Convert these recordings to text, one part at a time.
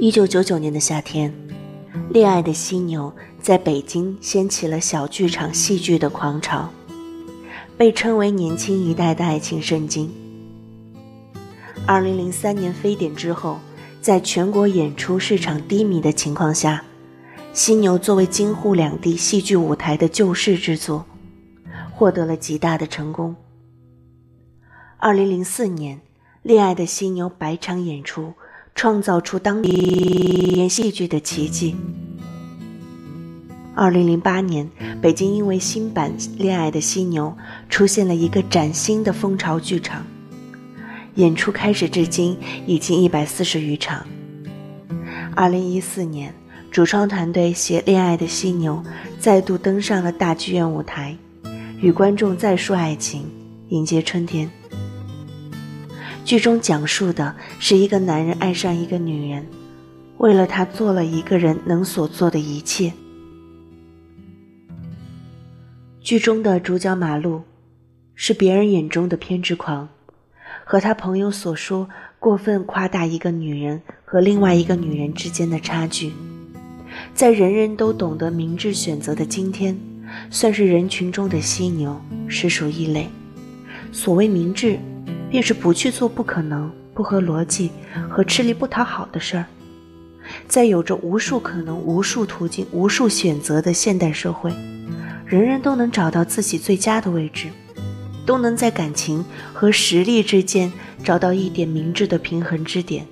一九九九年的夏天，《恋爱的犀牛》在北京掀起了小剧场戏剧的狂潮，被称为年轻一代的爱情圣经。二零零三年非典之后，在全国演出市场低迷的情况下，《犀牛》作为京沪两地戏剧舞台的救世之作，获得了极大的成功。二零零四年，《恋爱的犀牛》百场演出。创造出当地戏剧的奇迹。二零零八年，北京因为新版《恋爱的犀牛》出现了一个崭新的蜂巢剧场，演出开始至今已经一百四十余场。二零一四年，主创团队携《恋爱的犀牛》再度登上了大剧院舞台，与观众再述爱情，迎接春天。剧中讲述的是一个男人爱上一个女人，为了她做了一个人能所做的一切。剧中的主角马路，是别人眼中的偏执狂，和他朋友所说过分夸大一个女人和另外一个女人之间的差距，在人人都懂得明智选择的今天，算是人群中的犀牛，实属异类。所谓明智。便是不去做不可能、不合逻辑和吃力不讨好的事儿。在有着无数可能、无数途径、无数选择的现代社会，人人都能找到自己最佳的位置，都能在感情和实力之间找到一点明智的平衡之点，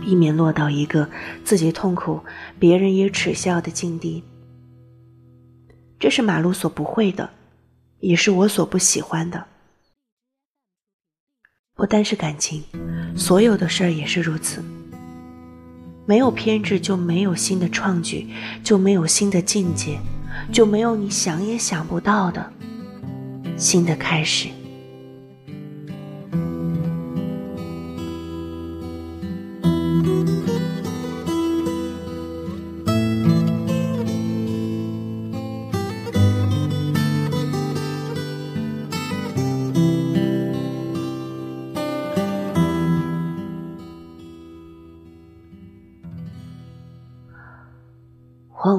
避免落到一个自己痛苦、别人也耻笑的境地。这是马路所不会的，也是我所不喜欢的。不单是感情，所有的事儿也是如此。没有偏执，就没有新的创举，就没有新的境界，就没有你想也想不到的新的开始。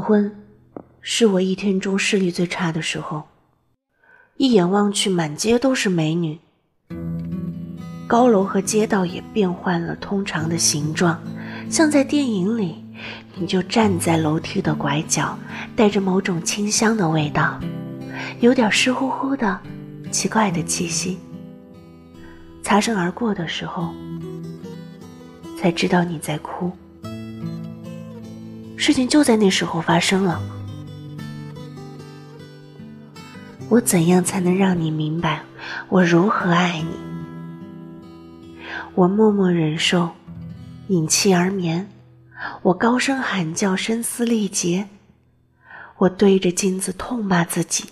昏，是我一天中视力最差的时候。一眼望去，满街都是美女。高楼和街道也变换了通常的形状，像在电影里，你就站在楼梯的拐角，带着某种清香的味道，有点湿乎乎的奇怪的气息。擦身而过的时候，才知道你在哭。事情就在那时候发生了。我怎样才能让你明白我如何爱你？我默默忍受，隐气而眠。我高声喊叫，声嘶力竭。我对着镜子痛骂自己。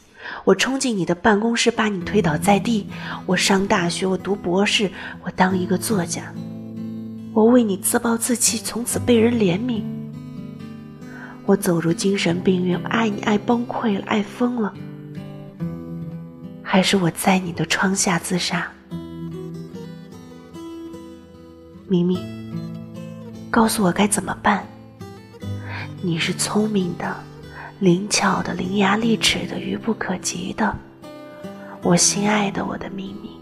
我冲进你的办公室，把你推倒在地。我上大学，我读博士，我当一个作家。我为你自暴自弃，从此被人怜悯。我走入精神病院，爱你爱崩溃了，爱疯了，还是我在你的窗下自杀？明明，告诉我该怎么办？你是聪明的、灵巧的、伶牙俐齿的、愚不可及的，我心爱的我的秘密。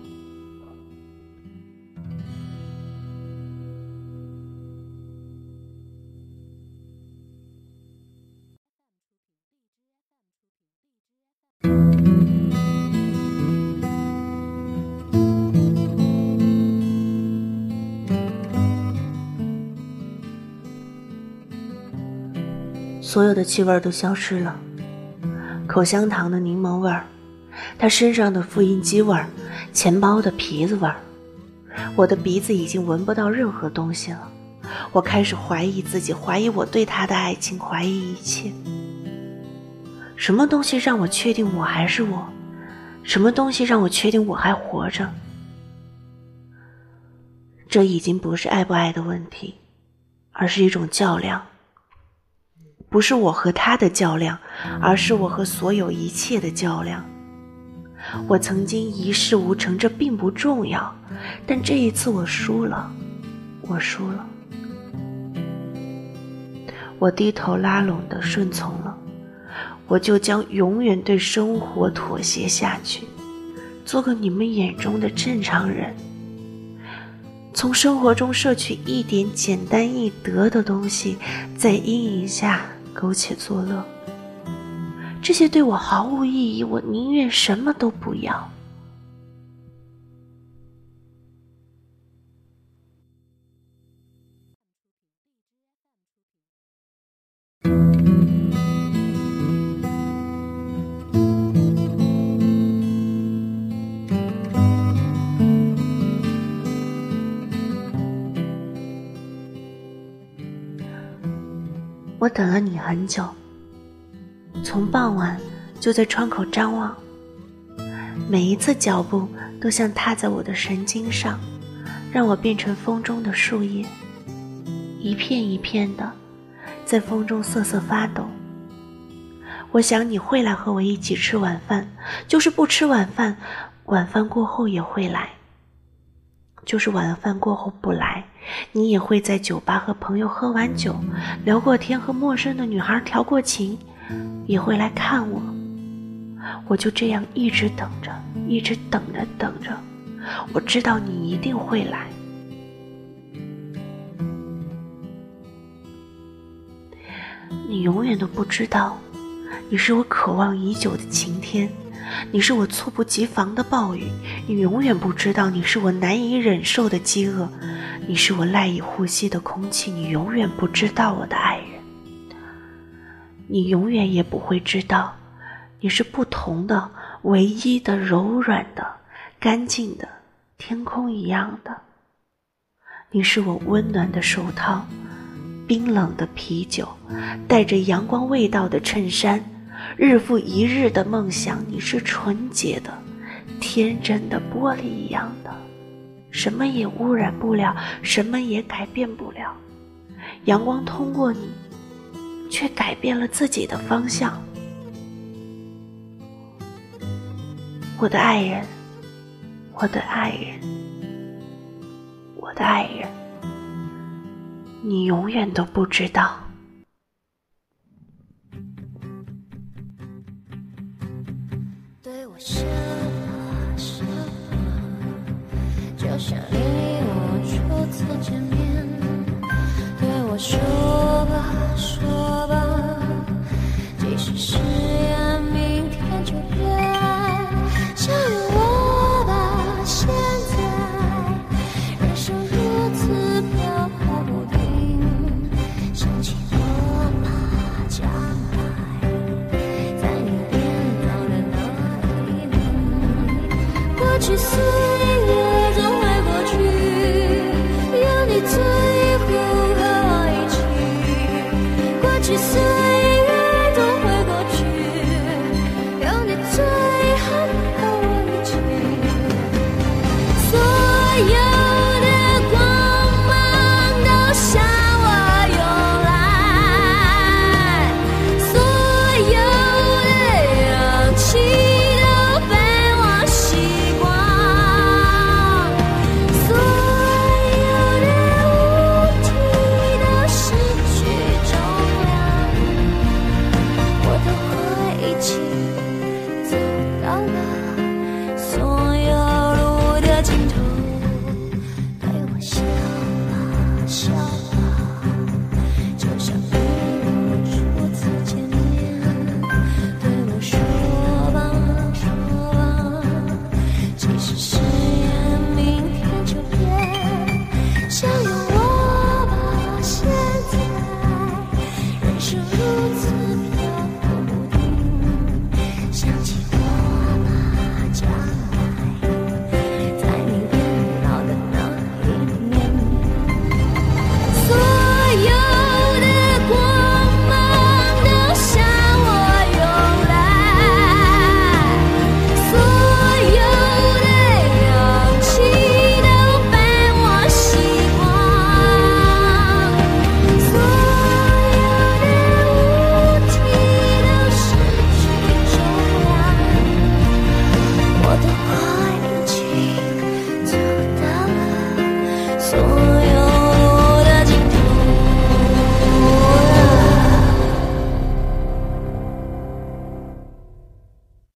所有的气味都消失了，口香糖的柠檬味儿，他身上的复印机味儿，钱包的皮子味儿，我的鼻子已经闻不到任何东西了。我开始怀疑自己，怀疑我对他的爱情，怀疑一切。什么东西让我确定我还是我？什么东西让我确定我还活着？这已经不是爱不爱的问题，而是一种较量。不是我和他的较量，而是我和所有一切的较量。我曾经一事无成，这并不重要，但这一次我输了，我输了。我低头拉拢的顺从了，我就将永远对生活妥协下去，做个你们眼中的正常人。从生活中摄取一点简单易得的东西，在阴影下苟且作乐。这些对我毫无意义，我宁愿什么都不要。我等了你很久，从傍晚就在窗口张望，每一次脚步都像踏在我的神经上，让我变成风中的树叶，一片一片的在风中瑟瑟发抖。我想你会来和我一起吃晚饭，就是不吃晚饭，晚饭过后也会来。就是晚饭过后不来，你也会在酒吧和朋友喝完酒，聊过天，和陌生的女孩调过情，也会来看我。我就这样一直等着，一直等着等着。我知道你一定会来。你永远都不知道，你是我渴望已久的晴天。你是我猝不及防的暴雨，你永远不知道你是我难以忍受的饥饿，你是我赖以呼吸的空气，你永远不知道我的爱人，你永远也不会知道，你是不同的、唯一的、柔软的、干净的天空一样的，你是我温暖的手套，冰冷的啤酒，带着阳光味道的衬衫。日复一日的梦想，你是纯洁的、天真的玻璃一样的，什么也污染不了，什么也改变不了。阳光通过你，却改变了自己的方向。我的爱人，我的爱人，我的爱人，你永远都不知道。什么什么，就像你我初次见面，对我说。